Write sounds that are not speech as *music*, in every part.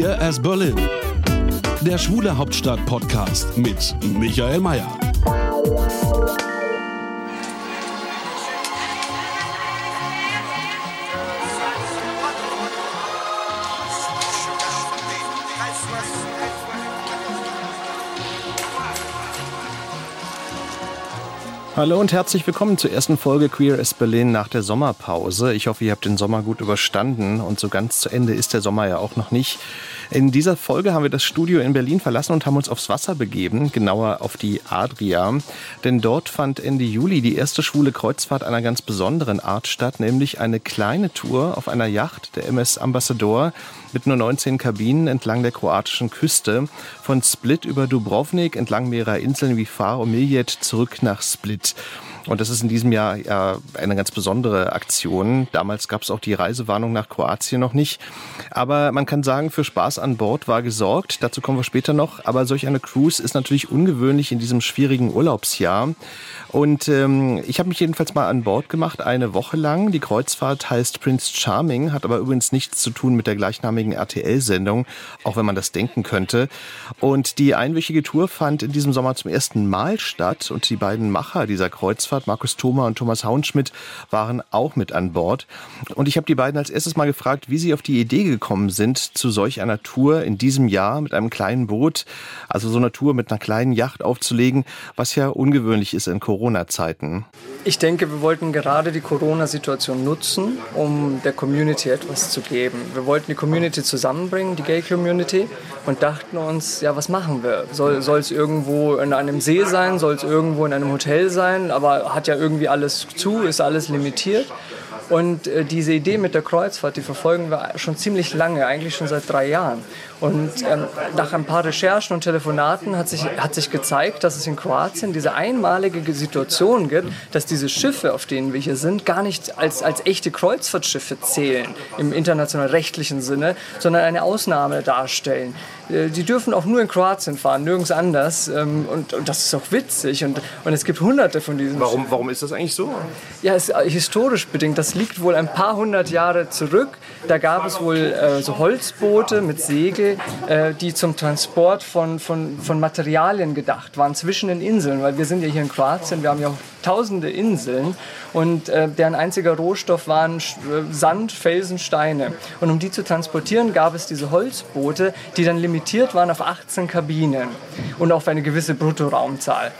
Queer as Berlin. Der Schwule Hauptstadt Podcast mit Michael Mayer. Hallo und herzlich willkommen zur ersten Folge Queer as Berlin nach der Sommerpause. Ich hoffe, ihr habt den Sommer gut überstanden und so ganz zu Ende ist der Sommer ja auch noch nicht. In dieser Folge haben wir das Studio in Berlin verlassen und haben uns aufs Wasser begeben, genauer auf die Adria. Denn dort fand Ende Juli die erste schwule Kreuzfahrt einer ganz besonderen Art statt, nämlich eine kleine Tour auf einer Yacht, der MS Ambassador, mit nur 19 Kabinen entlang der kroatischen Küste, von Split über Dubrovnik, entlang mehrerer Inseln wie Far und Miljet zurück nach Split. Und das ist in diesem Jahr ja eine ganz besondere Aktion. Damals gab es auch die Reisewarnung nach Kroatien noch nicht. Aber man kann sagen, für Spaß an Bord war gesorgt. Dazu kommen wir später noch. Aber solch eine Cruise ist natürlich ungewöhnlich in diesem schwierigen Urlaubsjahr. Und ähm, ich habe mich jedenfalls mal an Bord gemacht, eine Woche lang. Die Kreuzfahrt heißt Prince Charming, hat aber übrigens nichts zu tun mit der gleichnamigen RTL-Sendung, auch wenn man das denken könnte. Und die einwöchige Tour fand in diesem Sommer zum ersten Mal statt. Und die beiden Macher dieser Kreuzfahrt, Markus Thoma und Thomas Haunschmidt, waren auch mit an Bord. Und ich habe die beiden als erstes mal gefragt, wie sie auf die Idee gekommen sind, zu solch einer Tour in diesem Jahr mit einem kleinen Boot, also so einer Tour mit einer kleinen Yacht aufzulegen, was ja ungewöhnlich ist in Corona. Corona-Zeiten? Ich denke, wir wollten gerade die Corona-Situation nutzen, um der Community etwas zu geben. Wir wollten die Community zusammenbringen, die Gay-Community, und dachten uns, ja, was machen wir? Soll es irgendwo in einem See sein? Soll es irgendwo in einem Hotel sein? Aber hat ja irgendwie alles zu, ist alles limitiert. Und äh, diese Idee mit der Kreuzfahrt, die verfolgen wir schon ziemlich lange, eigentlich schon seit drei Jahren. Und ähm, nach ein paar Recherchen und Telefonaten hat sich, hat sich gezeigt, dass es in Kroatien diese einmalige Situation gibt, dass diese Schiffe, auf denen wir hier sind, gar nicht als, als echte Kreuzfahrtschiffe zählen im international rechtlichen Sinne, sondern eine Ausnahme darstellen. Äh, die dürfen auch nur in Kroatien fahren, nirgends anders. Ähm, und, und das ist auch witzig. Und, und es gibt hunderte von diesen. Warum, warum ist das eigentlich so? Ja, es ist äh, historisch bedingt. Das liegt wohl ein paar hundert Jahre zurück. Da gab es wohl äh, so Holzboote mit Äh, die zum Transport von, von, von Materialien gedacht waren zwischen den Inseln. Weil wir sind ja hier in Kroatien, wir haben ja tausende Inseln und äh, deren einziger Rohstoff waren äh, Sand, Felsen, Steine. Und um die zu transportieren, gab es diese Holzboote, die dann limitiert waren auf 18 Kabinen und auf eine gewisse Bruttoraumzahl.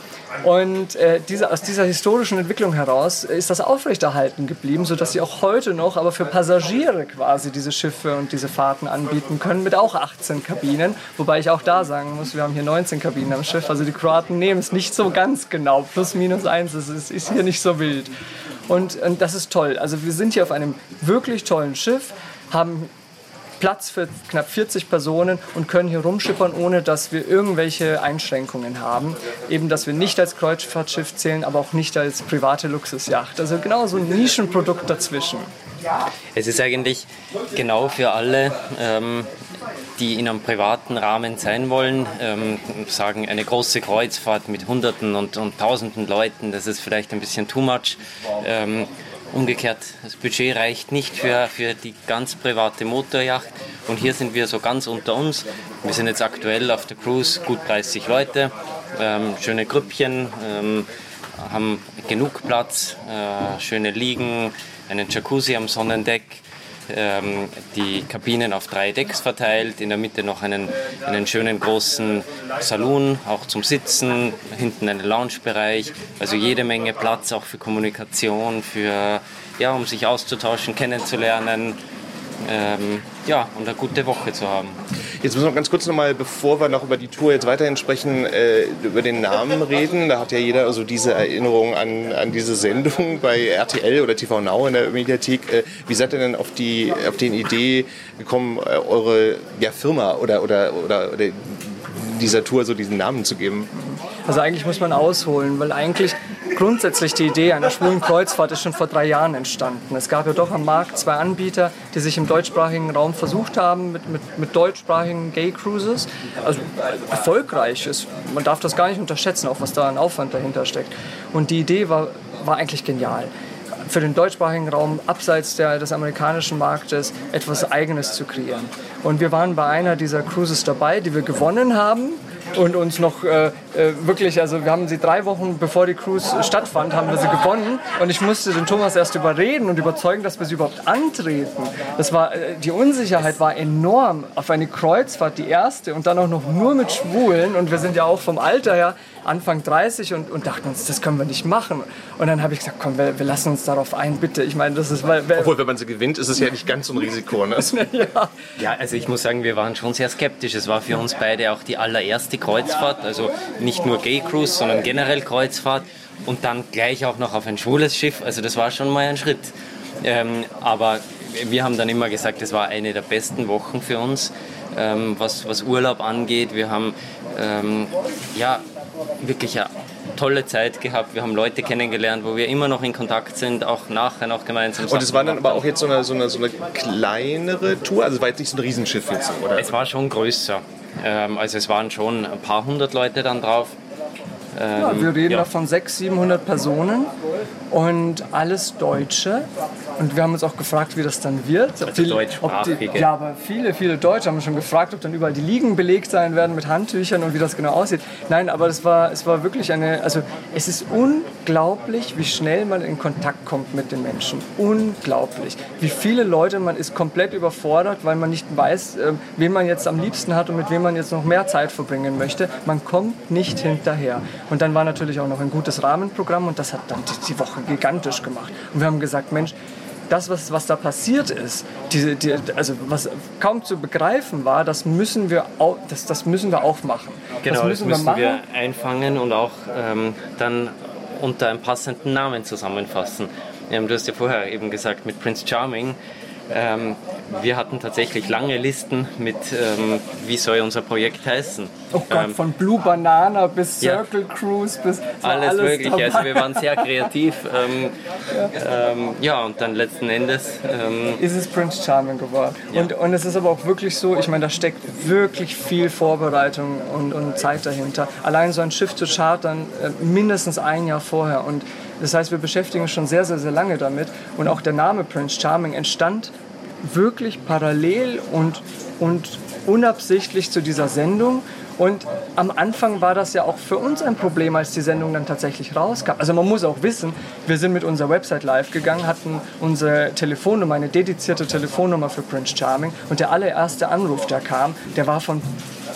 Und äh, diese, aus dieser historischen Entwicklung heraus ist das aufrechterhalten geblieben, sodass sie auch heute noch, aber für Passagiere quasi diese Schiffe und diese Fahrten anbieten können, mit auch 18 Kabinen. Wobei ich auch da sagen muss, wir haben hier 19 Kabinen am Schiff. Also die Kroaten nehmen es nicht so ganz genau. Plus, minus eins, es ist, ist hier nicht so wild. Und, und das ist toll. Also wir sind hier auf einem wirklich tollen Schiff, haben Platz für knapp 40 Personen und können hier rumschippern, ohne dass wir irgendwelche Einschränkungen haben. Eben, dass wir nicht als Kreuzfahrtschiff zählen, aber auch nicht als private Luxusjacht. Also genau so ein Nischenprodukt dazwischen. Es ist eigentlich genau für alle, ähm, die in einem privaten Rahmen sein wollen, ähm, sagen, eine große Kreuzfahrt mit Hunderten und, und Tausenden Leuten, das ist vielleicht ein bisschen too much. Ähm, Umgekehrt, das Budget reicht nicht für, für die ganz private Motorjacht. Und hier sind wir so ganz unter uns. Wir sind jetzt aktuell auf der Cruise gut 30 Leute, ähm, schöne Grüppchen, ähm, haben genug Platz, äh, schöne Liegen, einen Jacuzzi am Sonnendeck ähm, die Kabinen auf drei Decks verteilt, in der Mitte noch einen, einen schönen großen Saloon, auch zum Sitzen, hinten einen Loungebereich, also jede Menge Platz auch für Kommunikation, für, ja, um sich auszutauschen, kennenzulernen. Ähm, ja, und eine gute Woche zu haben. Jetzt müssen wir ganz kurz nochmal, bevor wir noch über die Tour jetzt weiterhin sprechen, äh, über den Namen *laughs* reden. Da hat ja jeder also diese Erinnerung an, an diese Sendung *laughs* bei RTL oder TV Now in der Mediathek. Äh, wie seid ihr denn auf die, auf die Idee gekommen, äh, eure ja, Firma oder, oder, oder, oder dieser Tour so diesen Namen zu geben? Also eigentlich muss man ausholen, weil eigentlich grundsätzlich die Idee einer schwulen Kreuzfahrt ist schon vor drei Jahren entstanden. Es gab ja doch am Markt zwei Anbieter, die sich im deutschsprachigen Raum versucht haben mit, mit, mit deutschsprachigen Gay Cruises. Also erfolgreich ist. Man darf das gar nicht unterschätzen, auch was da an Aufwand dahinter steckt. Und die Idee war, war eigentlich genial für den deutschsprachigen Raum abseits der, des amerikanischen Marktes etwas Eigenes zu kreieren. Und wir waren bei einer dieser Cruises dabei, die wir gewonnen haben und uns noch äh, äh, wirklich, also wir haben sie drei Wochen bevor die Cruise stattfand, haben wir sie gewonnen und ich musste den Thomas erst überreden und überzeugen, dass wir sie überhaupt antreten. Das war, äh, die Unsicherheit war enorm auf eine Kreuzfahrt, die erste und dann auch noch nur mit Schwulen und wir sind ja auch vom Alter her Anfang 30 und, und dachten uns, das können wir nicht machen. Und dann habe ich gesagt, komm, wir, wir, lassen uns darauf ein, bitte. Ich meine, das ist, weil, weil Obwohl, wenn man sie gewinnt, ist es ja nicht ganz so ein Risiko. Ne? *laughs* ja. ja, also ich muss sagen, wir waren schon sehr skeptisch. Es war für uns beide auch die allererste Kreuzfahrt, also nicht nur Gay Cruise, sondern generell Kreuzfahrt und dann gleich auch noch auf ein schwules Schiff. Also das war schon mal ein Schritt. Ähm, aber wir haben dann immer gesagt, es war eine der besten Wochen für uns, ähm, was, was Urlaub angeht. Wir haben ähm, ja, wirklich eine tolle Zeit gehabt. Wir haben Leute kennengelernt, wo wir immer noch in Kontakt sind, auch nachher noch gemeinsam. Und es war dann aber auch jetzt so eine, so, eine, so eine kleinere Tour, also es war jetzt nicht so ein Riesenschiff jetzt, oder? Es war schon größer. Ähm, also es waren schon ein paar hundert Leute dann drauf. Ja, wir reden ja. da von 600, 700 Personen und alles Deutsche. Und wir haben uns auch gefragt, wie das dann wird. Also viele, deutschsprachige. Die, ja, aber viele, viele Deutsche haben schon gefragt, ob dann überall die Liegen belegt sein werden mit Handtüchern und wie das genau aussieht. Nein, aber es war, es war wirklich eine, also es ist unglaublich, wie schnell man in Kontakt kommt mit den Menschen. Unglaublich. Wie viele Leute, man ist komplett überfordert, weil man nicht weiß, äh, wen man jetzt am liebsten hat und mit wem man jetzt noch mehr Zeit verbringen möchte. Man kommt nicht hinterher. Und dann war natürlich auch noch ein gutes Rahmenprogramm und das hat dann die, die Woche gigantisch gemacht. Und wir haben gesagt, Mensch, das, was, was da passiert ist, die, die, also was kaum zu begreifen war, das müssen wir, auch, das, das müssen wir aufmachen. Genau, das müssen, das müssen wir, wir, einfangen und auch ähm, dann unter einem passenden Namen zusammenfassen. Ähm, du hast ja vorher eben gesagt, mit Prince Charming ähm, wir hatten tatsächlich lange Listen mit, ähm, wie soll unser Projekt heißen. Oh Gott, ähm, von Blue Banana bis Circle ja, Cruise bis alles, alles mögliche. Dabei. Also wir waren sehr *laughs* kreativ. Ähm, ja. Ähm, ja. und dann letzten Endes ähm, ist es Prince Charming geworden. Ja. Und, und es ist aber auch wirklich so, ich meine, da steckt wirklich viel Vorbereitung und, und Zeit dahinter. Allein so ein Schiff zu chartern, äh, mindestens ein Jahr vorher. Und das heißt, wir beschäftigen uns schon sehr, sehr, sehr lange damit. Und auch der Name Prince Charming entstand wirklich parallel und, und unabsichtlich zu dieser Sendung. Und am Anfang war das ja auch für uns ein Problem, als die Sendung dann tatsächlich rauskam. Also man muss auch wissen, wir sind mit unserer Website live gegangen, hatten unsere Telefonnummer, eine dedizierte Telefonnummer für Prince Charming. Und der allererste Anruf, der kam, der war von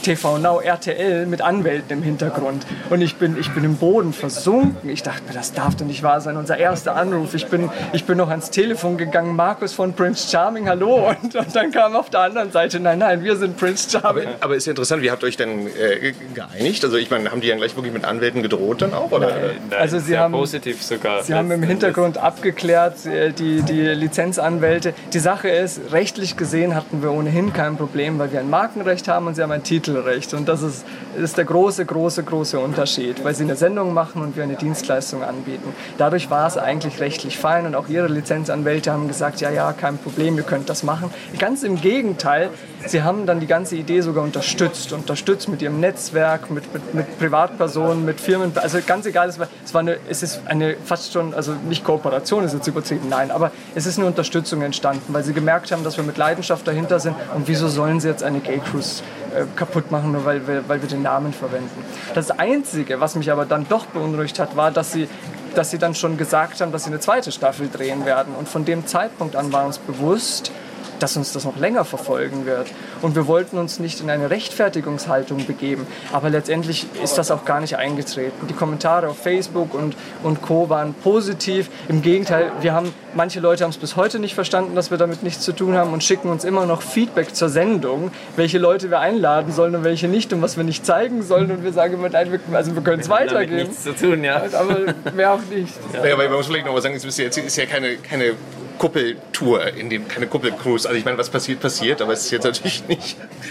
TV Now, RTL mit Anwälten im Hintergrund. Und ich bin, ich bin im Boden versunken. Ich dachte mir, das darf doch nicht wahr sein. Unser erster Anruf. Ich bin, ich bin noch ans Telefon gegangen. Markus von Prince Charming, hallo. Und, und dann kam auf der anderen Seite, nein, nein, wir sind Prince Charming. Aber, aber ist ja interessant, wie habt ihr euch denn äh, geeinigt? Also ich meine, haben die dann gleich wirklich mit Anwälten gedroht dann auch? Oder? Nein, nein, also sie haben, positiv sogar. Sie haben im Hintergrund abgeklärt, äh, die, die Lizenzanwälte. Die Sache ist, rechtlich gesehen hatten wir ohnehin kein Problem, weil wir ein Markenrecht haben und sie haben einen Titel Titelrecht. Und das ist, ist der große, große, große Unterschied, weil sie eine Sendung machen und wir eine Dienstleistung anbieten. Dadurch war es eigentlich rechtlich fein und auch ihre Lizenzanwälte haben gesagt, ja, ja, kein Problem, ihr könnt das machen. Ganz im Gegenteil, sie haben dann die ganze Idee sogar unterstützt, unterstützt mit ihrem Netzwerk, mit, mit, mit Privatpersonen, mit Firmen, also ganz egal, es war, es war eine, es ist eine fast schon, also nicht Kooperation ist jetzt übertrieben, nein, aber es ist eine Unterstützung entstanden, weil sie gemerkt haben, dass wir mit Leidenschaft dahinter sind und wieso sollen sie jetzt eine Gay Cruise äh, kaputt machen, nur weil wir, weil wir den Namen verwenden. Das Einzige, was mich aber dann doch beunruhigt hat, war, dass sie dass sie dann schon gesagt haben, dass sie eine zweite Staffel drehen werden. Und von dem Zeitpunkt an war uns bewusst, dass uns das noch länger verfolgen wird. Und wir wollten uns nicht in eine Rechtfertigungshaltung begeben. Aber letztendlich ist das auch gar nicht eingetreten. Die Kommentare auf Facebook und, und Co. waren positiv. Im Gegenteil, wir haben, manche Leute haben es bis heute nicht verstanden, dass wir damit nichts zu tun haben und schicken uns immer noch Feedback zur Sendung, welche Leute wir einladen sollen und welche nicht und was wir nicht zeigen sollen. Und wir sagen immer, nein, wir, also wir können es weitergeben. nichts zu tun, ja. Aber mehr auch nicht. Ja. Ja, aber man muss vielleicht noch mal sagen, es ist ja keine, keine Kuppeltour, in dem, keine Kuppelcruise. Also ich meine, was passiert, passiert, aber es ist jetzt natürlich nicht,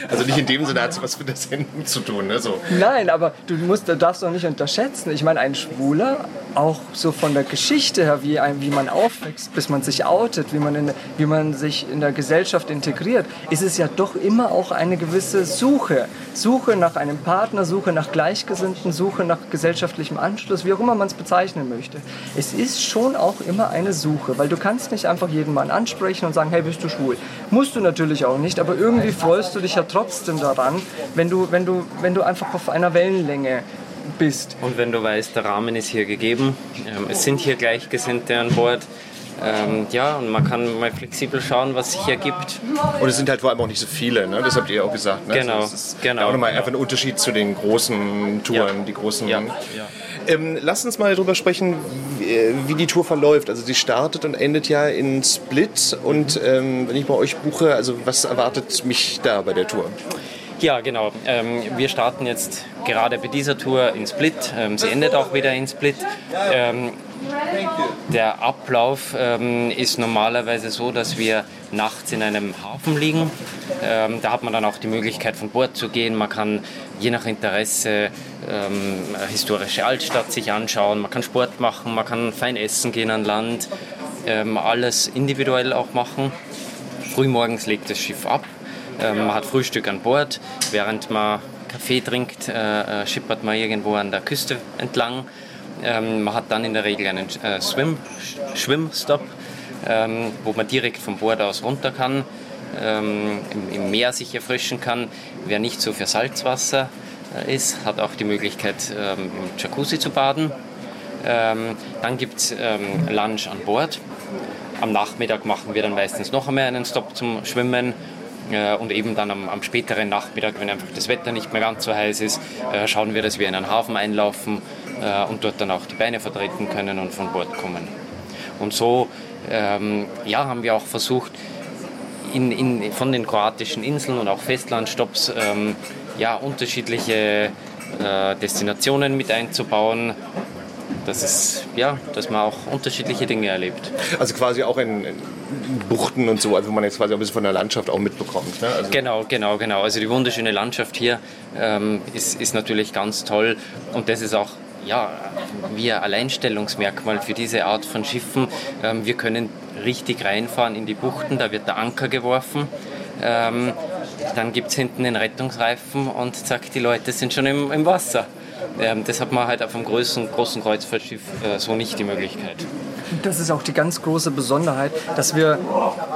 also nicht in dem Sinne hat es was mit der Sendung zu tun. Ne? So. Nein, aber du musst, du darfst doch nicht unterschätzen. Ich meine, ein Schwuler, auch so von der Geschichte her, wie, ein, wie man aufwächst, bis man sich outet, wie man, in, wie man sich in der Gesellschaft integriert, ist es ja doch immer auch eine gewisse Suche. Suche nach einem Partner, Suche nach Gleichgesinnten, Suche nach gesellschaftlichem Anschluss, wie auch immer man es bezeichnen möchte. Es ist schon auch immer eine Suche, weil du kannst nicht einfach jeden Mann ansprechen und sagen, hey, bist du schwul? Musst du natürlich auch nicht, aber irgendwie freust du dich ja trotzdem daran, wenn du, wenn du, wenn du einfach auf einer Wellenlänge bist. Und wenn du weißt, der Rahmen ist hier gegeben, ähm, es sind hier Gleichgesinnte an Bord, ähm, ja, und man kann mal flexibel schauen, was sich hier gibt. Und es sind halt vor allem auch nicht so viele, ne? das habt ihr auch gesagt. Ne? Genau, also das ist genau. Auch nochmal einfach ein Unterschied zu den großen Touren, Ja. die großen. Ja, ja. Ähm, lasst uns mal drüber sprechen, wie, äh, wie die Tour verläuft. Also sie startet und endet ja in Split. Und ähm, wenn ich bei euch buche, also was erwartet mich da bei der Tour? Ja, genau. Ähm, wir starten jetzt gerade bei dieser Tour in Split. Ähm, sie endet auch wieder in Split. Ähm, der Ablauf ähm, ist normalerweise so, dass wir nachts in einem Hafen liegen. Ähm, da hat man dann auch die Möglichkeit, von Bord zu gehen. Man kann je nach Interesse ähm, eine historische Altstadt sich anschauen. Man kann Sport machen, man kann fein essen gehen an Land. Alles individuell auch machen. Frühmorgens legt das Schiff ab. Ähm, man hat Frühstück an Bord. Während man Kaffee trinkt, äh, äh, schippert man irgendwo an der Küste entlang. Ähm, man hat dann in der Regel einen äh, Swim, Schwimmstop, ähm, wo man direkt von Bord aus runter kann, im, Meer sich erfrischen kann. Wer nicht so für Salzwasser ist, hat auch die Möglichkeit, im Jacuzzi zu baden. Dann gibt es Lunch an Bord. Am Nachmittag machen wir dann meistens noch einmal einen Stopp zum Schwimmen. Äh, Und eben dann am, am späteren Nachmittag, wenn einfach das Wetter nicht mehr ganz so heiß ist, äh, schauen wir, dass wir in einen Hafen einlaufen äh, und dort dann auch die Beine vertreten können und von Bord kommen. Und so ähm, ja, haben wir auch versucht, in, in, von den kroatischen Inseln und auch Festlandstopps ähm, ja, unterschiedliche äh, Destinationen mit einzubauen, dass, es, ja, dass man auch unterschiedliche Dinge erlebt. Also quasi auch in, in Buchten und so, also wo man jetzt quasi auch ein bisschen von der Landschaft auch mitbekommt. Ne? Also Genau, genau, genau. Also die wunderschöne Landschaft hier ähm, ist, ist natürlich ganz toll und das ist auch ja, wie ein Alleinstellungsmerkmal für diese Art von Schiffen. Ähm, wir können richtig reinfahren in die Buchten, da wird der Anker geworfen. Ähm, dann gibt es hinten den Rettungsreifen und zack, die Leute sind schon im, im Wasser. Ähm, das hat man halt auf einem großen, großen Kreuzfahrtschiff äh, so nicht die Möglichkeit. Das ist auch die ganz große Besonderheit, dass wir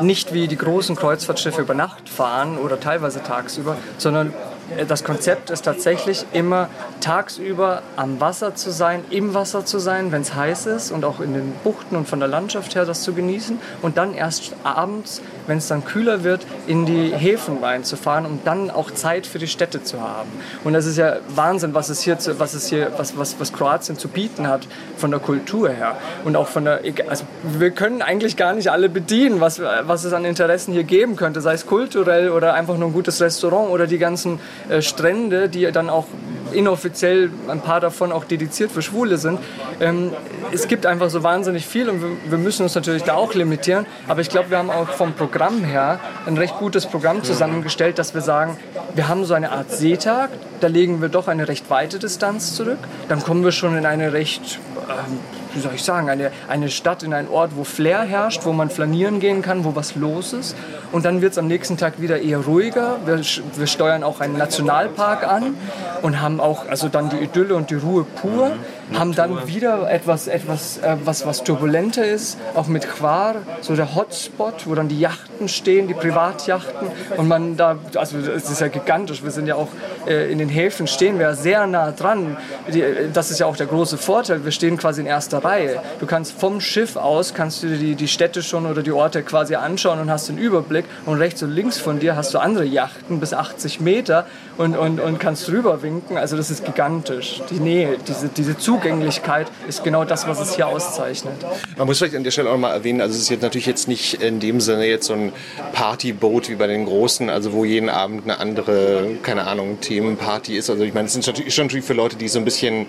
nicht wie die großen Kreuzfahrtschiffe über Nacht fahren oder teilweise tagsüber, sondern äh, das Konzept ist tatsächlich immer tagsüber am Wasser zu sein, im Wasser zu sein, wenn es heiß ist und auch in den Buchten und von der Landschaft her das zu genießen und dann erst abends, wenn es dann kühler wird, in die Häfen reinzufahren, um dann auch Zeit für die Städte zu haben. Und das ist ja Wahnsinn, was es hier, zu, was es hier, was, was, was Kroatien zu bieten hat von der Kultur her und auch von der, also wir können eigentlich gar nicht alle bedienen, was, was es an Interessen hier geben könnte, sei es kulturell oder einfach nur ein gutes Restaurant oder die ganzen äh, Strände, die dann auch inoffiziell ein paar davon auch dediziert für Schwule sind. Ähm, es gibt einfach so wahnsinnig viel und wir, wir müssen uns natürlich da auch limitieren. Aber ich glaube, wir haben auch vom Programm her ein recht gutes Programm zusammengestellt, dass wir sagen, wir haben so eine Art Seetag, da legen wir doch eine recht weite Distanz zurück. Dann kommen wir schon in eine recht, ähm, wie soll ich sagen, eine, eine Stadt, in einen Ort, wo Flair herrscht, wo man flanieren gehen kann, wo was los ist. Und dann wird es am nächsten Tag wieder eher ruhiger. Wir, wir steuern auch einen Nationalpark an und haben auch also dann die Idylle und die Ruhe pur. Haben dann wieder etwas, etwas äh, was, was turbulenter ist, auch mit Quar, so der Hotspot, wo dann die Yachten stehen, die Privatjachten und man da, also es ist ja gigantisch, wir sind ja auch äh, in den Häfen stehen wir sehr nah dran, die, das ist ja auch der große Vorteil, wir stehen quasi in erster Reihe. Du kannst vom Schiff aus, kannst du dir die, die Städte schon oder die Orte quasi anschauen und hast den Überblick. Und rechts und links von dir hast du andere Yachten bis 80 Meter und, und, und kannst rüber winken, also das ist gigantisch. Die Nähe, diese, diese Zug Zugänglichkeit ist genau das, was es hier auszeichnet. Man muss vielleicht an der Stelle auch mal erwähnen, also es ist jetzt natürlich jetzt nicht in dem Sinne jetzt so ein Partyboot wie bei den Großen, also wo jeden Abend eine andere, keine Ahnung, Themenparty ist. Also ich meine, es ist natürlich schon für Leute, die so ein bisschen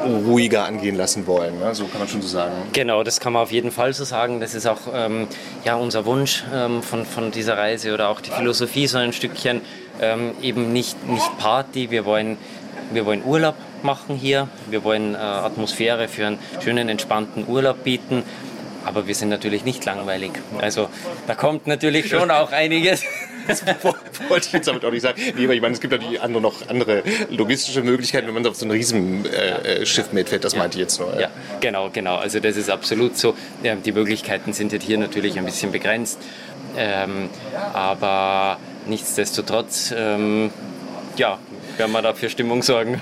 ruhiger angehen lassen wollen. Ne? So kann man schon so sagen. Genau, das kann man auf jeden Fall so sagen. Das ist auch ähm, ja, unser Wunsch ähm, von, von dieser Reise oder auch die Philosophie so ein Stückchen. Ähm, eben nicht, nicht Party, wir wollen, wir wollen Urlaub machen hier. Wir wollen äh, Atmosphäre für einen schönen, entspannten Urlaub bieten. Aber wir sind natürlich nicht langweilig. Also da kommt natürlich schon auch einiges. *laughs* Das wollte ich jetzt damit auch nicht sagen. Nee, aber ich meine, es gibt natürlich andere, noch andere logistische Möglichkeiten, wenn man auf so ein Riesenschiff äh, mitfährt. Das ja. meinte ich jetzt nur. Ja, genau, genau. Also das ist absolut so. Die Möglichkeiten sind jetzt hier natürlich ein bisschen begrenzt. Ähm, aber nichtsdestotrotz, ähm, ja, werden wir da für Stimmung sorgen.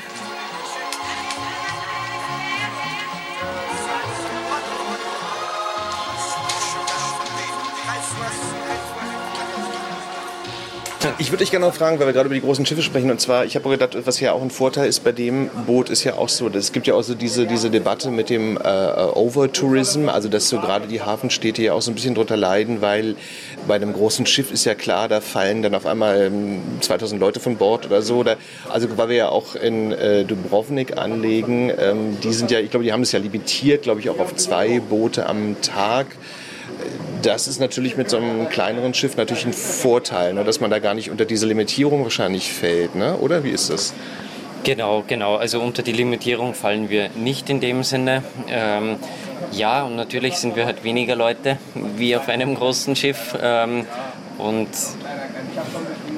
Ich würde dich gerne noch fragen, weil wir gerade über die großen Schiffe sprechen. Und zwar, ich habe gedacht, was ja auch ein Vorteil ist bei dem Boot, ist ja auch so, es gibt ja auch so diese, diese Debatte mit dem äh, Overtourism, also dass so gerade die Hafenstädte ja auch so ein bisschen drunter leiden, weil bei einem großen Schiff ist ja klar, da fallen dann auf einmal 2000 ähm, Leute von Bord oder so. Oder, also weil wir ja auch in äh, Dubrovnik anlegen, ähm, die sind ja, ich glaube, die haben es ja limitiert, glaube ich, auch auf zwei Boote am Tag das ist natürlich mit so einem kleineren Schiff natürlich ein Vorteil, ne, dass man da gar nicht unter diese Limitierung wahrscheinlich fällt, ne? oder wie ist das? Genau, genau. Also unter die Limitierung fallen wir nicht in dem Sinne. Ähm, ja, und natürlich sind wir halt weniger Leute wie auf einem großen Schiff. Ähm, und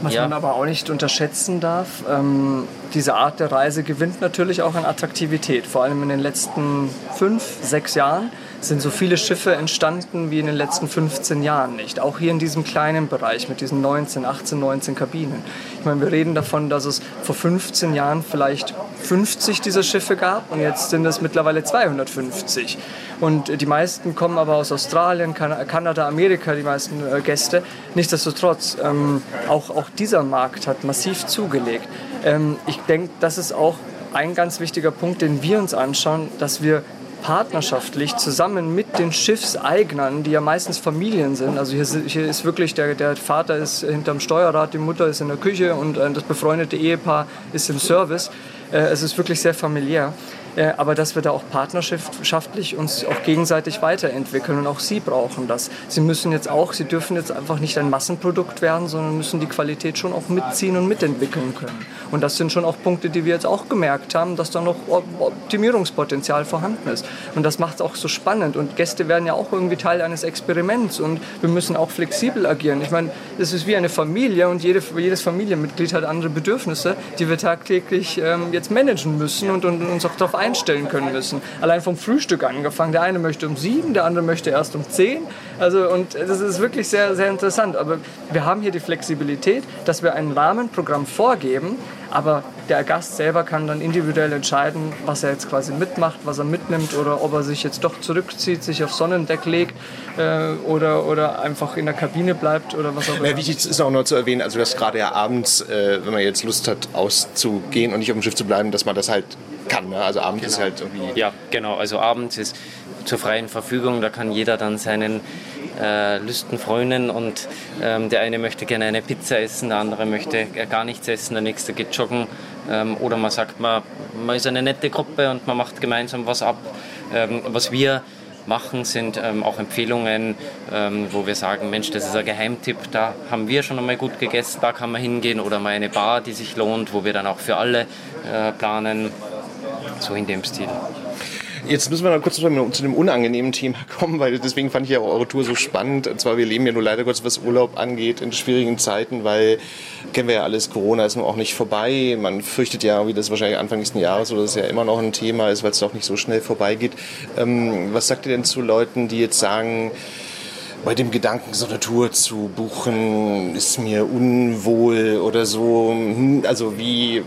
was ja. man aber auch nicht unterschätzen darf, ähm, diese Art der Reise gewinnt natürlich auch an Attraktivität, vor allem in den letzten fünf, sechs Jahren sind so viele Schiffe entstanden wie in den letzten 15 Jahren nicht. Auch hier in diesem kleinen Bereich mit diesen 19, 18, 19 Kabinen. Ich meine, wir reden davon, dass es vor 15 Jahren vielleicht 50 dieser Schiffe gab und jetzt sind es mittlerweile 250. Und die meisten kommen aber aus Australien, Kanada, Amerika, die meisten äh, Gäste. Nichtsdestotrotz, ähm, auch, auch dieser Markt hat massiv zugelegt. Ähm, ich denke, das ist auch ein ganz wichtiger Punkt, den wir uns anschauen, dass wir partnerschaftlich zusammen mit den Schiffseignern, die ja meistens Familien sind. Also hier, hier ist wirklich der, der Vater ist hinterm Steuerrad, die Mutter ist in der Küche und äh, das befreundete Ehepaar ist im Service. Äh, es ist wirklich sehr familiär. Äh, aber dass wir da auch partnerschaftlich uns auch gegenseitig weiterentwickeln und auch Sie brauchen das. Sie müssen jetzt auch, Sie dürfen jetzt einfach nicht ein Massenprodukt werden, sondern müssen die Qualität schon auch mitziehen und mitentwickeln können. Und das sind schon auch Punkte, die wir jetzt auch gemerkt haben, dass da noch Optimierungspotenzial vorhanden ist. Und das macht es auch so spannend. Und Gäste werden ja auch irgendwie Teil eines Experiments und wir müssen auch flexibel agieren. Ich meine, es ist wie eine Familie und jede, jedes Familienmitglied hat andere Bedürfnisse, die wir tagtäglich ähm, jetzt managen müssen und, und uns auch darauf einstellen einstellen können müssen. Allein vom Frühstück angefangen. Der eine möchte um sieben, der andere möchte erst um zehn. Also, und das ist wirklich sehr, sehr interessant. Aber wir haben hier die Flexibilität, dass wir ein Rahmenprogramm vorgeben, aber der Gast selber kann dann individuell entscheiden, was er jetzt quasi mitmacht, was er mitnimmt oder ob er sich jetzt doch zurückzieht, sich aufs Sonnendeck legt äh, oder, oder einfach in der Kabine bleibt oder was auch immer. Ja, wichtig ist auch noch zu erwähnen, also dass gerade ja abends, äh, wenn man jetzt Lust hat, auszugehen und nicht auf dem Schiff zu bleiben, dass man das halt kann. Ne? Also abends genau. ist halt irgendwie. Ja, genau. Also abends ist zur freien Verfügung. Da kann jeder dann seinen äh, Lüsten frönen und ähm, der eine möchte gerne eine Pizza essen, der andere möchte gar nichts essen, der nächste geht joggen. Ähm, oder man sagt, man, man ist eine nette Gruppe und man macht gemeinsam was ab. Ähm, was wir machen, sind ähm, auch Empfehlungen, ähm, wo wir sagen, Mensch, das ist ein Geheimtipp, da haben wir schon einmal gut gegessen, da kann man hingehen oder mal eine Bar, die sich lohnt, wo wir dann auch für alle äh, planen so in dem Stil. Jetzt müssen wir noch kurz zu dem unangenehmen Thema *laughs* kommen, weil deswegen fand ich ja eure Tour so spannend. Und zwar, wir leben ja nur leider Gottes, was Urlaub angeht, in schwierigen Zeiten, weil, kennen wir ja alles, Corona ist nur auch nicht vorbei. Man fürchtet ja, wie das wahrscheinlich Anfang nächsten Jahres oder das ja immer noch ein Thema ist, weil es doch nicht so schnell vorbeigeht. Ähm, was sagt ihr denn zu Leuten, die jetzt sagen, bei dem Gedanken, so eine Tour zu buchen, ist mir unwohl oder so. Hm, also wie,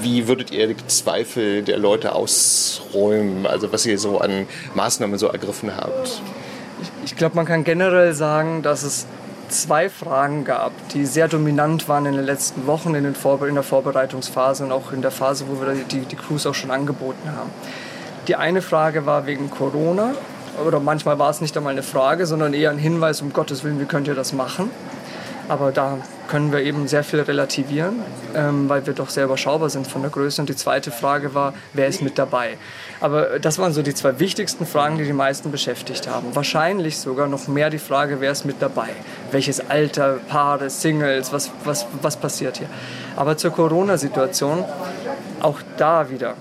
wie würdet ihr die Zweifel der Leute ausräumen? Also was ihr so an Maßnahmen so ergriffen habt? Ich, ich glaube, man kann generell sagen, dass es zwei Fragen gab, die sehr dominant waren in den letzten Wochen in, in der Vorbereitungsphase und auch in der Phase, wo wir die, die Cruise auch schon angeboten haben. Die eine Frage war wegen Corona oder manchmal war es nicht einmal eine Frage, sondern eher ein Hinweis, um Gottes Willen, wie könnt ihr das machen? Aber da können wir eben sehr viel relativieren, ähm, weil wir doch sehr überschaubar sind von der Größe. Und die zweite Frage war, wer ist mit dabei? Aber das waren so die zwei wichtigsten Fragen, die die meisten beschäftigt haben. Wahrscheinlich sogar noch mehr die Frage, wer ist mit dabei? Welches Alter, Paare, Singles, was, was, was passiert hier? Aber zur Corona-Situation, auch da wieder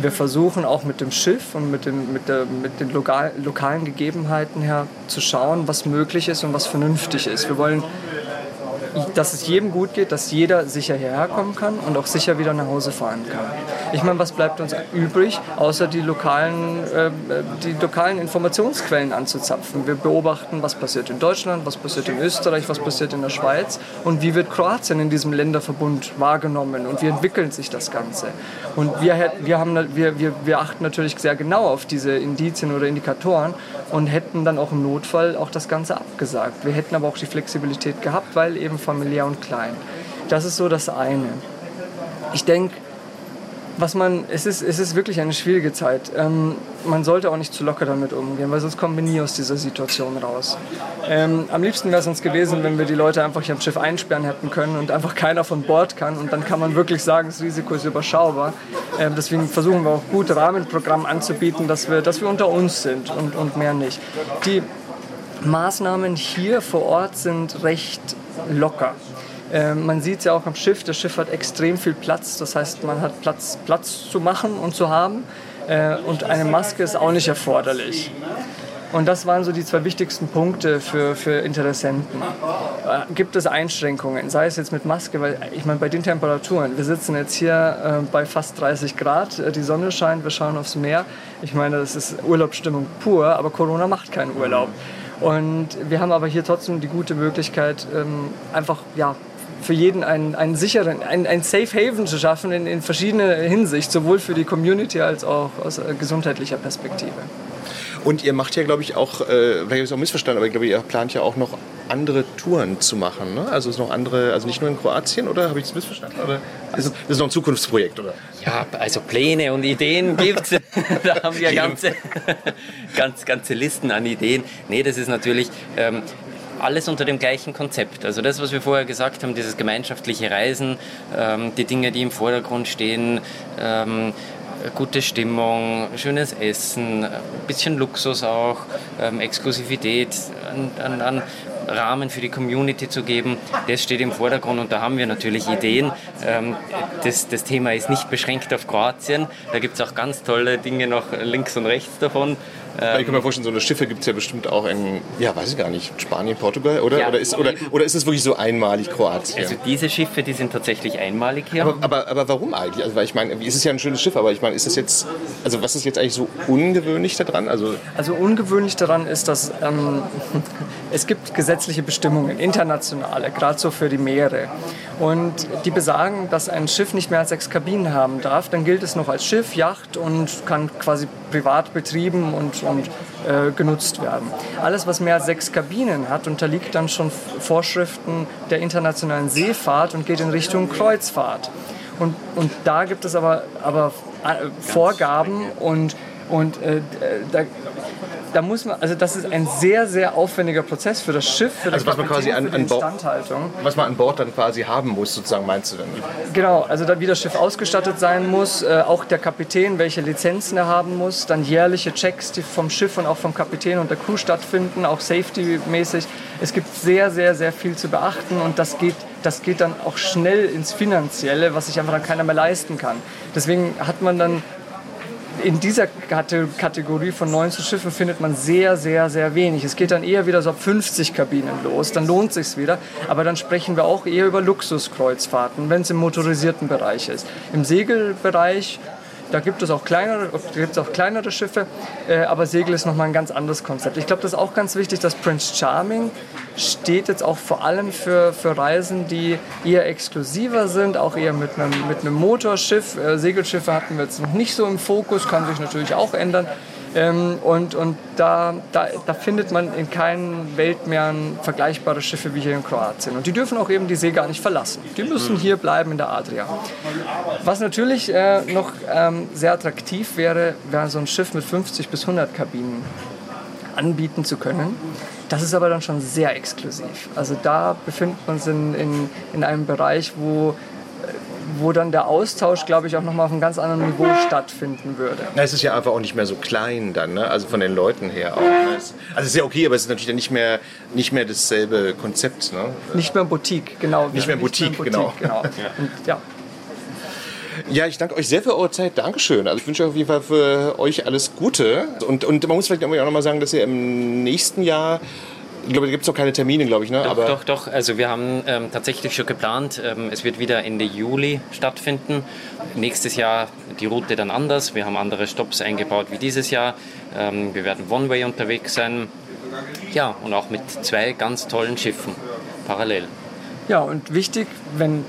wir versuchen auch mit dem Schiff und mit den, mit der, mit den lokal, lokalen Gegebenheiten her zu schauen, was möglich ist und was vernünftig ist. Wir wollen dass es jedem gut geht, dass jeder sicher hierher kommen kann und auch sicher wieder nach Hause fahren kann. Ich meine, was bleibt uns übrig, außer die lokalen, äh, die lokalen Informationsquellen anzuzapfen? Wir beobachten, was passiert in Deutschland, was passiert in Österreich, was passiert in der Schweiz und wie wird Kroatien in diesem Länderverbund wahrgenommen und wie entwickelt sich das Ganze. Und wir, wir, haben, wir, wir, wir achten natürlich sehr genau auf diese Indizien oder Indikatoren und hätten dann auch im Notfall auch das Ganze abgesagt. Wir hätten aber auch die Flexibilität gehabt, weil eben familiär und klein. Das ist so das eine. Ich denke, was man, es ist, es ist wirklich eine schwierige Zeit. Ähm, man sollte auch nicht zu locker damit umgehen, weil sonst kommen wir nie aus dieser Situation raus. Ähm, am liebsten wäre es uns gewesen, wenn wir die Leute einfach hier am Schiff einsperren hätten können und einfach keiner von Bord kann und dann kann man wirklich sagen, das Risiko ist überschaubar. Ähm, deswegen versuchen wir auch gut Rahmenprogramm anzubieten, dass wir, dass wir unter uns sind und, und mehr nicht. Die Maßnahmen hier vor Ort sind recht locker. Ähm, man sieht es ja auch am Schiff, das Schiff hat extrem viel Platz, das heißt, man hat Platz, Platz zu machen und zu haben. Äh, und eine Maske ist auch nicht erforderlich. Und das waren so die zwei wichtigsten Punkte für, für Interessenten. Äh, gibt es Einschränkungen, sei es jetzt mit Maske, weil ich meine, bei den Temperaturen, wir sitzen jetzt hier äh, bei fast 30 Grad, die Sonne scheint, wir schauen aufs Meer. Ich meine, das ist Urlaubsstimmung pur, aber Corona macht keinen Urlaub. Und wir haben aber hier trotzdem die gute Möglichkeit, ähm, einfach ja, für jeden einen, einen sicheren, einen, einen Safe Haven zu schaffen in, in verschiedener Hinsicht, sowohl für die Community als auch aus äh, gesundheitlicher Perspektive. Und ihr macht ja, glaube ich, auch, äh, vielleicht habe ich es auch missverstanden, aber ich glaube, ihr plant ja auch noch andere Touren zu machen. Ne? Also es ist noch andere, also nicht nur in Kroatien, oder habe ich es missverstanden? Oder ist, das ist noch ein Zukunftsprojekt, oder? Ja, also Pläne und Ideen gibt es. *laughs* *laughs* da haben wir ganze, *laughs* ganz, ganze Listen an Ideen. Nee, das ist natürlich. Ähm, alles unter dem gleichen Konzept. Also das, was wir vorher gesagt haben, dieses gemeinschaftliche Reisen, ähm, die Dinge, die im Vordergrund stehen, ähm, gute Stimmung, schönes Essen, ein bisschen Luxus auch, ähm, Exklusivität an, an, an Rahmen für die Community zu geben, das steht im Vordergrund und da haben wir natürlich Ideen. Ähm, das, das Thema ist nicht beschränkt auf Kroatien, da gibt es auch ganz tolle Dinge noch links und rechts davon. Ähm, ich kann mir vorstellen, so eine Schiffe gibt es ja bestimmt auch in, ja, weiß ich gar nicht, Spanien, Portugal, oder? Ja, oder, ist, oder, oder ist es wirklich so einmalig Kroatien? Also diese Schiffe, die sind tatsächlich einmalig hier. Aber, aber, aber warum eigentlich? Also, weil ich meine, es ist ja ein schönes Schiff, aber ich meine, ist das jetzt, also was ist jetzt eigentlich so ungewöhnlich daran? Also, also ungewöhnlich daran ist, dass ähm, *laughs* es gibt gesetzliche Bestimmungen, internationale, gerade so für die Meere. Und die besagen, dass ein Schiff nicht mehr als sechs Kabinen haben darf. Dann gilt es noch als Schiff, Yacht und kann quasi privat betrieben und, und äh, genutzt werden. Alles, was mehr als sechs Kabinen hat, unterliegt dann schon Vorschriften der internationalen Seefahrt und geht in Richtung Kreuzfahrt. Und, und da gibt es aber, aber äh, Vorgaben und, und äh, da da muss man, also das ist ein sehr, sehr aufwendiger Prozess für das Schiff, für also was man quasi an, an Bord, was man an Bord dann quasi haben muss, sozusagen meinst du denn? Genau, also da, wie das Schiff ausgestattet sein muss, äh, auch der Kapitän, welche Lizenzen er haben muss, dann jährliche Checks, die vom Schiff und auch vom Kapitän und der Crew stattfinden, auch safety-mäßig. Es gibt sehr, sehr, sehr viel zu beachten und das geht das geht dann auch schnell ins Finanzielle, was sich einfach dann keiner mehr leisten kann. Deswegen hat man dann in dieser Kategorie von 19 Schiffen findet man sehr, sehr, sehr wenig. Es geht dann eher wieder so ab 50 Kabinen los, dann lohnt sich wieder. Aber dann sprechen wir auch eher über Luxuskreuzfahrten, wenn es im motorisierten Bereich ist. Im Segelbereich da gibt es auch kleinere, gibt es auch kleinere Schiffe, äh, aber Segel ist nochmal ein ganz anderes Konzept. Ich glaube, das ist auch ganz wichtig, dass Prince Charming steht jetzt auch vor allem für, für Reisen, die eher exklusiver sind, auch eher mit einem, mit einem Motorschiff. Äh, Segelschiffe hatten wir jetzt noch nicht so im Fokus, kann sich natürlich auch ändern. Ähm, und und da, da, da findet man in keinen Weltmeeren vergleichbare Schiffe wie hier in Kroatien. Und die dürfen auch eben die See gar nicht verlassen. Die müssen hier bleiben in der Adria. Was natürlich äh, noch ähm, sehr attraktiv wäre, wäre so ein Schiff mit 50 bis 100 Kabinen anbieten zu können. Das ist aber dann schon sehr exklusiv. Also da befindet man sich in, in, in einem Bereich, wo wo dann der Austausch, glaube ich, auch nochmal auf einem ganz anderen Niveau stattfinden würde. Na, es ist ja einfach auch nicht mehr so klein dann, ne? also von den Leuten her auch. Ne? Also es ist ja okay, aber es ist natürlich dann nicht mehr, nicht mehr dasselbe Konzept. Ne? Nicht mehr Boutique, genau. Nicht mehr Boutique, nicht mehr Boutique genau. genau. *laughs* ja. Und, ja. Ja, ich danke euch sehr für eure Zeit. Dankeschön. Also ich wünsche auf jeden Fall für euch alles Gute. Und, und man muss vielleicht auch noch mal sagen, dass ihr im nächsten Jahr ich glaube, da gibt es noch keine Termine, glaube ich. Ne? Doch, Aber doch, doch. Also wir haben ähm, tatsächlich schon geplant, ähm, es wird wieder Ende Juli stattfinden. Nächstes Jahr die Route dann anders. Wir haben andere Stops eingebaut wie dieses Jahr. Ähm, wir werden One-Way unterwegs sein. Ja, und auch mit zwei ganz tollen Schiffen parallel. Ja, und wichtig, wenn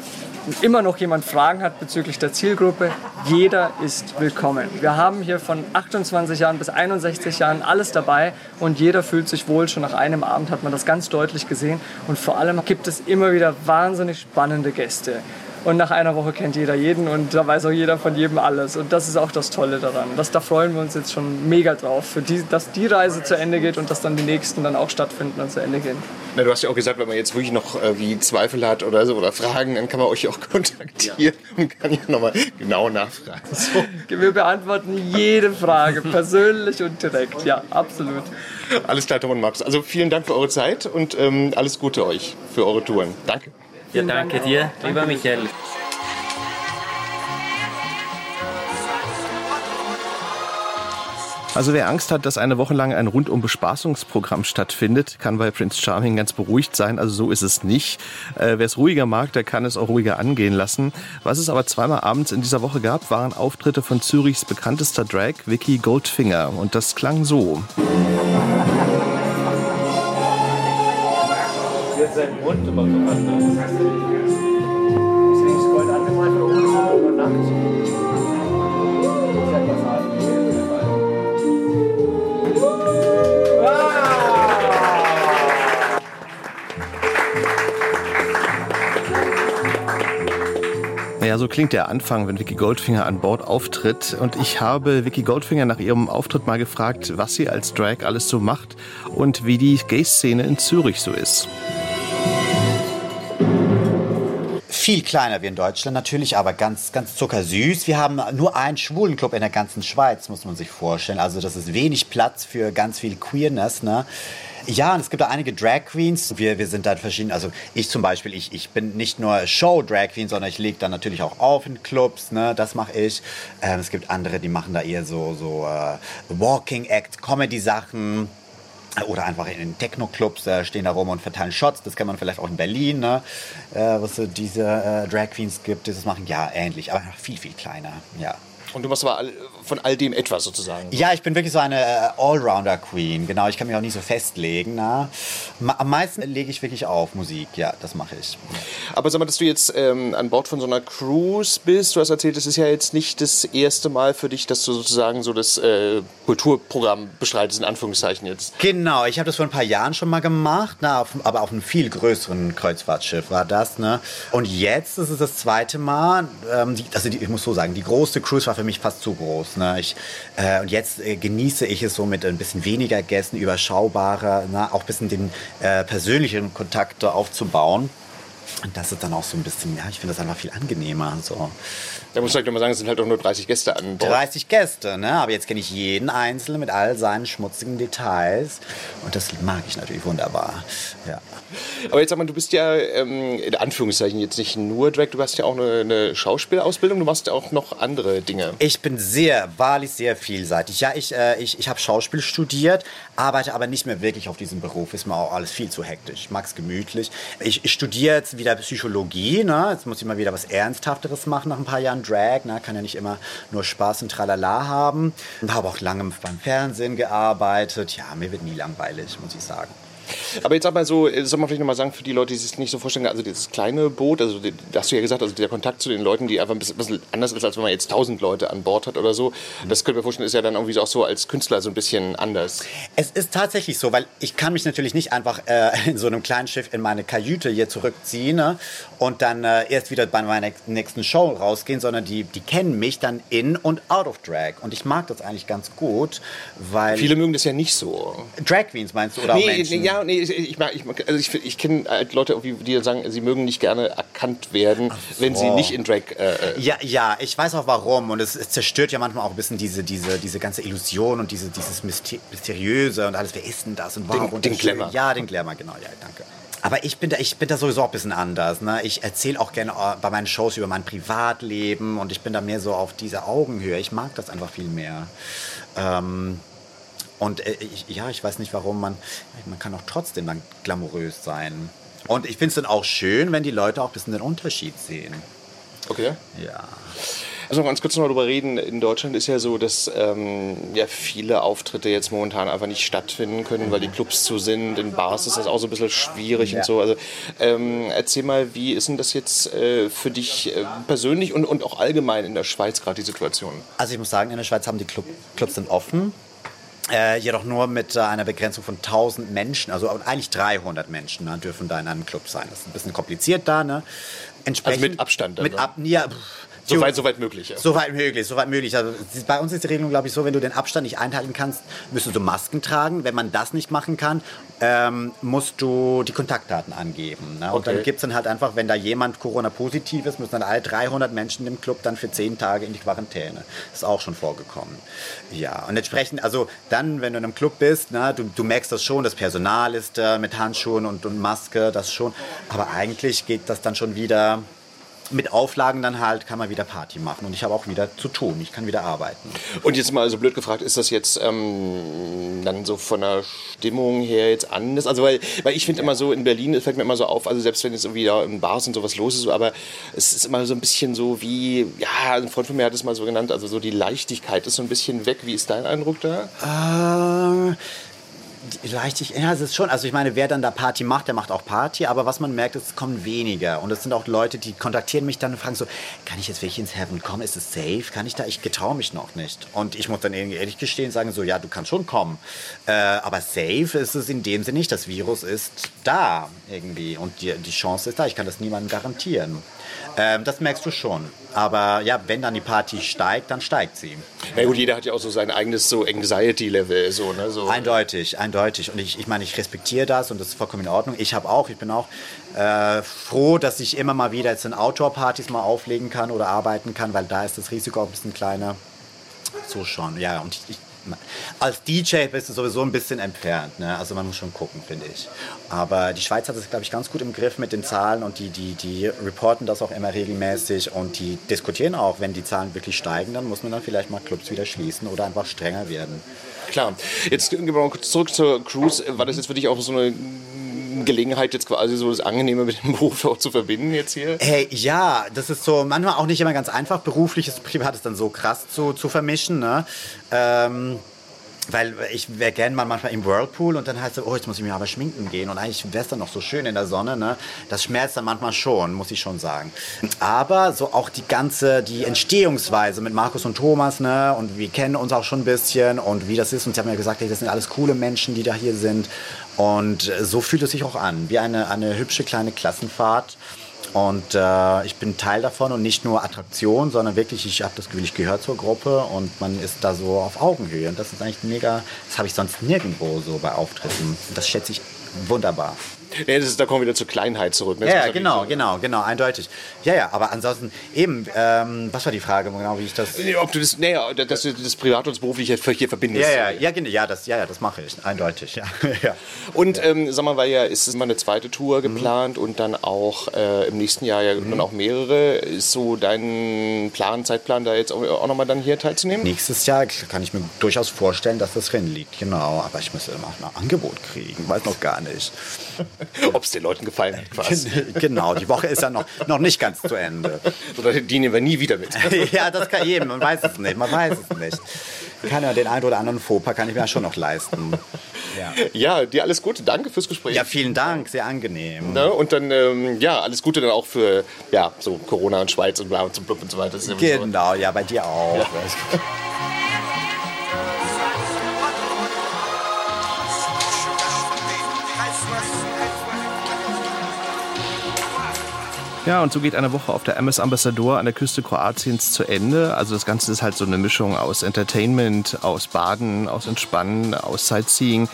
immer noch jemand Fragen hat bezüglich der Zielgruppe, jeder ist willkommen. Wir haben hier von 28 Jahren bis 61 Jahren alles dabei und jeder fühlt sich wohl. Schon nach einem Abend hat man das ganz deutlich gesehen. Und vor allem gibt es immer wieder wahnsinnig spannende Gäste. Und nach einer Woche kennt jeder jeden und da weiß auch jeder von jedem alles. Und das ist auch das Tolle daran. Das, da freuen wir uns jetzt schon mega drauf, für die, dass die Reise zu Ende geht und dass dann die nächsten dann auch stattfinden und zu Ende gehen. Na, du hast ja auch gesagt, wenn man jetzt wirklich noch äh, wie Zweifel hat oder so oder Fragen, dann kann man euch auch *laughs* kontaktieren ja. und kann ja nochmal genau nachfragen. *laughs* So. Wir beantworten jede Frage, persönlich und direkt. Ja, absolut. Alles klar, Tom und Max. Also vielen Dank für eure Zeit und ähm, alles Gute euch für eure Touren. Danke. Ja, danke dir, lieber Michael. Also wer Angst hat, dass eine Woche lang ein rundum Bespaßungsprogramm stattfindet, kann bei Prince Charming ganz beruhigt sein. Also so ist es nicht. Äh, wer es ruhiger mag, der kann es auch ruhiger angehen lassen. Was es aber zweimal abends in dieser Woche gab, waren Auftritte von Zürichs bekanntester Drag, Vicky Goldfinger. Und das klang so. Jetzt sein Mund immer so anders. Deswegen scrollt alle mal von oben über Nacht. Ja, so klingt der Anfang, wenn Vicky Goldfinger an Bord auftritt. Und ich habe Vicky Goldfinger nach ihrem Auftritt mal gefragt, was sie als Drag alles so macht und wie die Gay-Szene in Zürich so ist viel kleiner wie in Deutschland natürlich, aber ganz, ganz zuckersüß. Wir haben nur einen schwulen Club in der ganzen Schweiz, muss man sich vorstellen. Also das ist wenig Platz für ganz viel Queerness. Ne? Ja, und es gibt auch einige Drag Queens. Wir, wir sind da verschieden. Also ich zum Beispiel, ich, ich bin nicht nur Show Drag Queen, sondern ich lege dann natürlich auch auf in Clubs. Ne? Das mache ich. Ähm, es gibt andere, die machen da eher so, so uh, Walking Act, Comedy Sachen. Oder einfach in den Techno-Clubs äh, stehen da rum und verteilen Shots. Das kennt man vielleicht auch in Berlin, ne? äh, was so diese äh, Drag Queens gibt, die das machen. Ja, ähnlich, aber viel, viel kleiner. Ja. Und du machst aber von all dem etwas sozusagen. Ja, ich bin wirklich so eine äh, Allrounder-Queen. Genau, ich kann mich auch nicht so festlegen. Na? Am meisten lege ich wirklich auf Musik. Ja, das mache ich. Aber sag mal, dass du jetzt ähm, an Bord von so einer Cruise bist. Du hast erzählt, es ist ja jetzt nicht das erste Mal für dich, dass du sozusagen so das äh, Kulturprogramm bestreitest, in Anführungszeichen jetzt. Genau, ich habe das vor ein paar Jahren schon mal gemacht, na, auf, aber auf einem viel größeren Kreuzfahrtschiff war das. Ne? Und jetzt ist es das zweite Mal. Ähm, die, also die, ich muss so sagen, die große Cruise war für mich fast zu groß. Ne? Ich, äh, und jetzt äh, genieße ich es so mit ein bisschen weniger Gästen, überschaubarer, ne? auch ein bisschen den äh, persönlichen Kontakt aufzubauen. Und das ist dann auch so ein bisschen, ja, ich finde das einfach viel angenehmer. So. Da muss ich nochmal sagen, es sind halt auch nur 30 Gäste an Bord. 30 Gäste, ne? Aber jetzt kenne ich jeden Einzelnen mit all seinen schmutzigen Details. Und das mag ich natürlich wunderbar. Ja. Aber jetzt sag mal, du bist ja ähm, in Anführungszeichen jetzt nicht nur Drag, du hast ja auch eine, eine Schauspielausbildung, du machst ja auch noch andere Dinge. Ich bin sehr, wahrlich sehr vielseitig. Ja, ich, äh, ich, ich habe Schauspiel studiert, arbeite aber nicht mehr wirklich auf diesem Beruf. Ist mir auch alles viel zu hektisch. Ich mag es gemütlich. Ich, ich studiere jetzt wieder Psychologie. Ne? Jetzt muss ich mal wieder was Ernsthafteres machen nach ein paar Jahren Drag. Ne? Kann ja nicht immer nur Spaß und Tralala haben. Habe auch lange beim Fernsehen gearbeitet. Ja, mir wird nie langweilig, muss ich sagen. Aber jetzt mal so, äh, soll man vielleicht nochmal sagen, für die Leute, die sich nicht so vorstellen, also dieses kleine Boot, also die- da hast du ja gesagt, also der Kontakt zu den Leuten, die einfach ein bisschen, anders ist, als wenn man jetzt tausend Leute an Bord hat oder so. Das könnte mir vorstellen, ist ja dann irgendwie auch so als Künstler so ein bisschen anders. Es ist tatsächlich so, weil ich kann mich natürlich nicht einfach äh, in so einem kleinen Schiff in meine Kajüte hier zurückziehen ne, und dann äh, erst wieder bei meiner nächsten Show rausgehen, sondern die, die kennen mich dann in und out of Drag. Und ich mag das eigentlich ganz gut, weil... Viele mögen das ja nicht so. Drag Queens meinst du? Oder auch Nee, Menschen? nee, ja, nee, ich, ich, also ich, ich kenne halt Leute, die sagen, sie mögen nicht gerne erkannt werden, wenn sie nicht in Drag. Äh, äh, Ja, ja, ich weiß auch warum. Und es, es zerstört ja manchmal auch ein bisschen diese, diese, diese ganze Illusion und diese, dieses Myster- Mysteriöse und alles. Wer ist denn das und warum? Den- und den? Glamour. Ja, den Glamour, genau. Ja, danke. Aber ich bin, da, ich bin da sowieso auch ein bisschen anders. Ne? Ich erzähle auch gerne äh, bei meinen Shows über mein Privatleben und ich bin da mehr so auf dieser Augenhöhe. Ich mag das einfach viel mehr. Ähm, und äh, ich, ja, ich weiß nicht, warum man, man kann auch trotzdem dann glamourös sein. Und ich finde es dann auch schön, wenn die Leute auch ein bisschen den Unterschied sehen. okay. Ja. Also noch ganz kurz noch drüber reden. In Deutschland ist ja so, dass ähm, ja, viele Auftritte jetzt momentan einfach nicht stattfinden können, weil die Clubs zu sind. In Bars ist das auch so ein bisschen schwierig Ja. und so. Also ähm, erzähl mal, wie ist denn das jetzt äh, für dich äh, persönlich und, und auch allgemein in der Schweiz gerade die Situation? Also ich muss sagen, in der Schweiz haben die Club, Clubs sind offen. Äh, jedoch nur mit äh, einer Begrenzung von 1000 Menschen, also eigentlich 300 Menschen ne, dürfen da in einem Club sein. Das ist ein bisschen kompliziert da. Ne? Entsprechend, Also mit Abstand dann, Mit ne? ab, ja, pff, Soweit, soweit möglich. Ja. Soweit möglich, soweit möglich. Also, bei uns ist die Regelung, glaube ich, so, wenn du den Abstand nicht einhalten kannst, müsstest du Masken tragen. Wenn man das nicht machen kann, ähm, musst du die Kontaktdaten angeben. Ne? Und Okay. dann gibt es dann halt einfach, wenn da jemand Corona-positiv ist, müssen dann alle 300 Menschen im Club dann für 10 Tage in die Quarantäne. ist auch schon vorgekommen. Ja, und entsprechend, also dann, wenn du in einem Club bist, ne, du, du merkst das schon, das Personal ist äh, mit Handschuhen und, und Maske, das schon. Aber eigentlich geht das dann schon wieder mit Auflagen dann halt kann man wieder Party machen und ich habe auch wieder zu tun, ich kann wieder arbeiten. Und jetzt mal so blöd gefragt, ist das jetzt ähm, dann so von der Stimmung her jetzt anders? Also weil, weil ich finde immer so, in Berlin fällt mir immer so auf, also selbst wenn jetzt irgendwie da in Bars und sowas los ist, aber es ist immer so ein bisschen so wie, ja, ein Freund von mir hat es mal so genannt, also so die Leichtigkeit ist so ein bisschen weg. Wie ist dein Eindruck da? Äh, Leichtig, ja, es ist schon. Also ich meine, wer dann da Party macht, der macht auch Party. Aber was man merkt, es kommen weniger. Und es sind auch Leute, die kontaktieren mich dann und fragen so, kann ich jetzt wirklich ins Heaven kommen? Ist es safe? Kann ich da? Ich getraue mich noch nicht. Und ich muss dann ehrlich gestehen, sagen so, ja, du kannst schon kommen. Äh, aber safe ist es in dem Sinne nicht. Das Virus ist da irgendwie. Und die, die Chance ist da. Ich kann das niemandem garantieren. Ähm, das merkst du schon. Aber ja, wenn dann die Party steigt, dann steigt sie. Na gut, jeder hat ja auch so sein eigenes so Anxiety-Level, so, ne? So. Eindeutig, eindeutig. Und ich, ich meine, ich respektiere das und das ist vollkommen in Ordnung. Ich habe auch, ich bin auch äh, froh, dass ich immer mal wieder jetzt in Outdoor-Partys mal auflegen kann oder arbeiten kann, weil da ist das Risiko auch ein bisschen kleiner. So schon, ja. Und ich, ich, als DJ bist du sowieso ein bisschen entfernt. Ne? Also man muss schon gucken, finde ich. Aber die Schweiz hat es, glaube ich, ganz gut im Griff mit den Zahlen und die, die, die reporten das auch immer regelmäßig und die diskutieren auch, wenn die Zahlen wirklich steigen, dann muss man dann vielleicht mal Clubs wieder schließen oder einfach strenger werden. Klar. Jetzt gehen wir mal kurz zurück zur Cruise. War das jetzt für dich auch so eine Gelegenheit, jetzt quasi so das Angenehme mit dem *laughs* Beruf auch zu verbinden jetzt hier? Hey, ja, das ist so manchmal auch nicht immer ganz einfach, berufliches und privates dann so krass zu, zu vermischen. Ne? Ähm, weil ich wäre gerne mal manchmal im Whirlpool und dann heißt es, oh, jetzt muss ich mir aber schminken gehen. Und eigentlich wäre es dann noch so schön in der Sonne. Ne? Das schmerzt dann manchmal schon, muss ich schon sagen. Aber so auch die ganze, die Entstehungsweise mit Markus und Thomas, ne? Und wir kennen uns auch schon ein bisschen und wie das ist. Und sie haben ja gesagt, hey, das sind alles coole Menschen, die da hier sind. Und äh, so fühlt es sich auch an, wie eine, eine hübsche kleine Klassenfahrt. Und äh, ich bin Teil davon und nicht nur Attraktion, sondern wirklich, ich habe das Gefühl, ich gehöre zur Gruppe und man ist da so auf Augenhöhe. Und das ist eigentlich mega, das habe ich sonst nirgendwo so bei Auftritten. Das schätze ich wunderbar. Nee, das ist, da kommen wir wieder zur Kleinheit zurück. Ne? Ja, muss ja, genau, genau, genau, eindeutig. Ja, ja, aber ansonsten eben, ähm, was war die Frage genau, wie ich das... Nee, Ob du das, nee, dass du das privat und das berufliche hier verbindest. Ja, ja, ja, genau, ja, das, ja, ja, das mache ich, eindeutig, ja. *laughs* ja. Und ähm, sag mal, weil ja ist immer eine zweite Tour geplant und dann auch äh, im nächsten Jahr ja dann auch mehrere. Ist so dein Plan, Zeitplan, da jetzt auch, auch nochmal dann hier teilzunehmen? Nächstes Jahr kann ich mir durchaus vorstellen, dass das drin liegt, genau. Aber ich müsste immer noch ein Angebot kriegen, weiß noch gar nicht. *laughs* Ob es den Leuten gefallen hat, quasi. genau, die Woche ist ja noch, noch nicht ganz zu Ende. Oder die nehmen wir nie wieder mit. *laughs* ja, das kann jedem, man weiß es nicht, man weiß es nicht. Kann ja den einen oder anderen Fauxpas kann ich mir ja schon noch leisten. Ja. Ja, dir alles Gute. Danke fürs Gespräch. ja, vielen Dank, sehr angenehm. Ne? Und dann, ähm, ja, alles Gute dann auch für, ja, so Corona und Schweiz und bla und so blub und so weiter. Ja so- Genau, ja, bei dir auch. Ja, und so geht eine Woche auf der MS Ambassador an der Küste Kroatiens zu Ende. Also das Ganze ist halt so eine Mischung aus Entertainment, aus Baden, aus Entspannen, aus Sightseeing.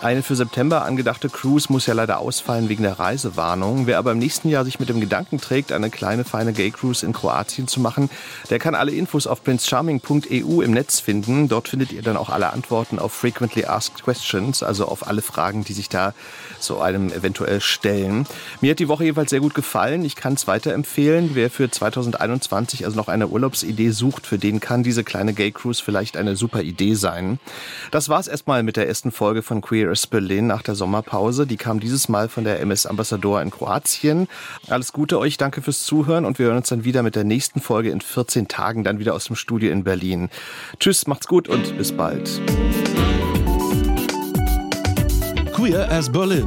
Eine für September angedachte Cruise muss ja leider ausfallen wegen der Reisewarnung. Wer aber im nächsten Jahr sich mit dem Gedanken trägt, eine kleine feine Gay Cruise in Kroatien zu machen, der kann alle Infos auf princecharming.eu im Netz finden. Dort findet ihr dann auch alle Antworten auf frequently asked questions, also auf alle Fragen, die sich da so einem eventuell stellen. Mir hat die Woche jeweils sehr gut gefallen. Ich kann es weiterempfehlen. Wer für 2021 also noch eine Urlaubsidee sucht, für den kann diese kleine Gay Cruise vielleicht eine super Idee sein. Das war's erstmal mit der ersten Folge von Queer as Berlin nach der Sommerpause. Die kam dieses Mal von der MS Ambassador in Kroatien. Alles Gute euch, danke fürs Zuhören und wir hören uns dann wieder mit der nächsten Folge in 14 Tagen dann wieder aus dem Studio in Berlin. Tschüss, macht's gut und bis bald. Queer as Berlin.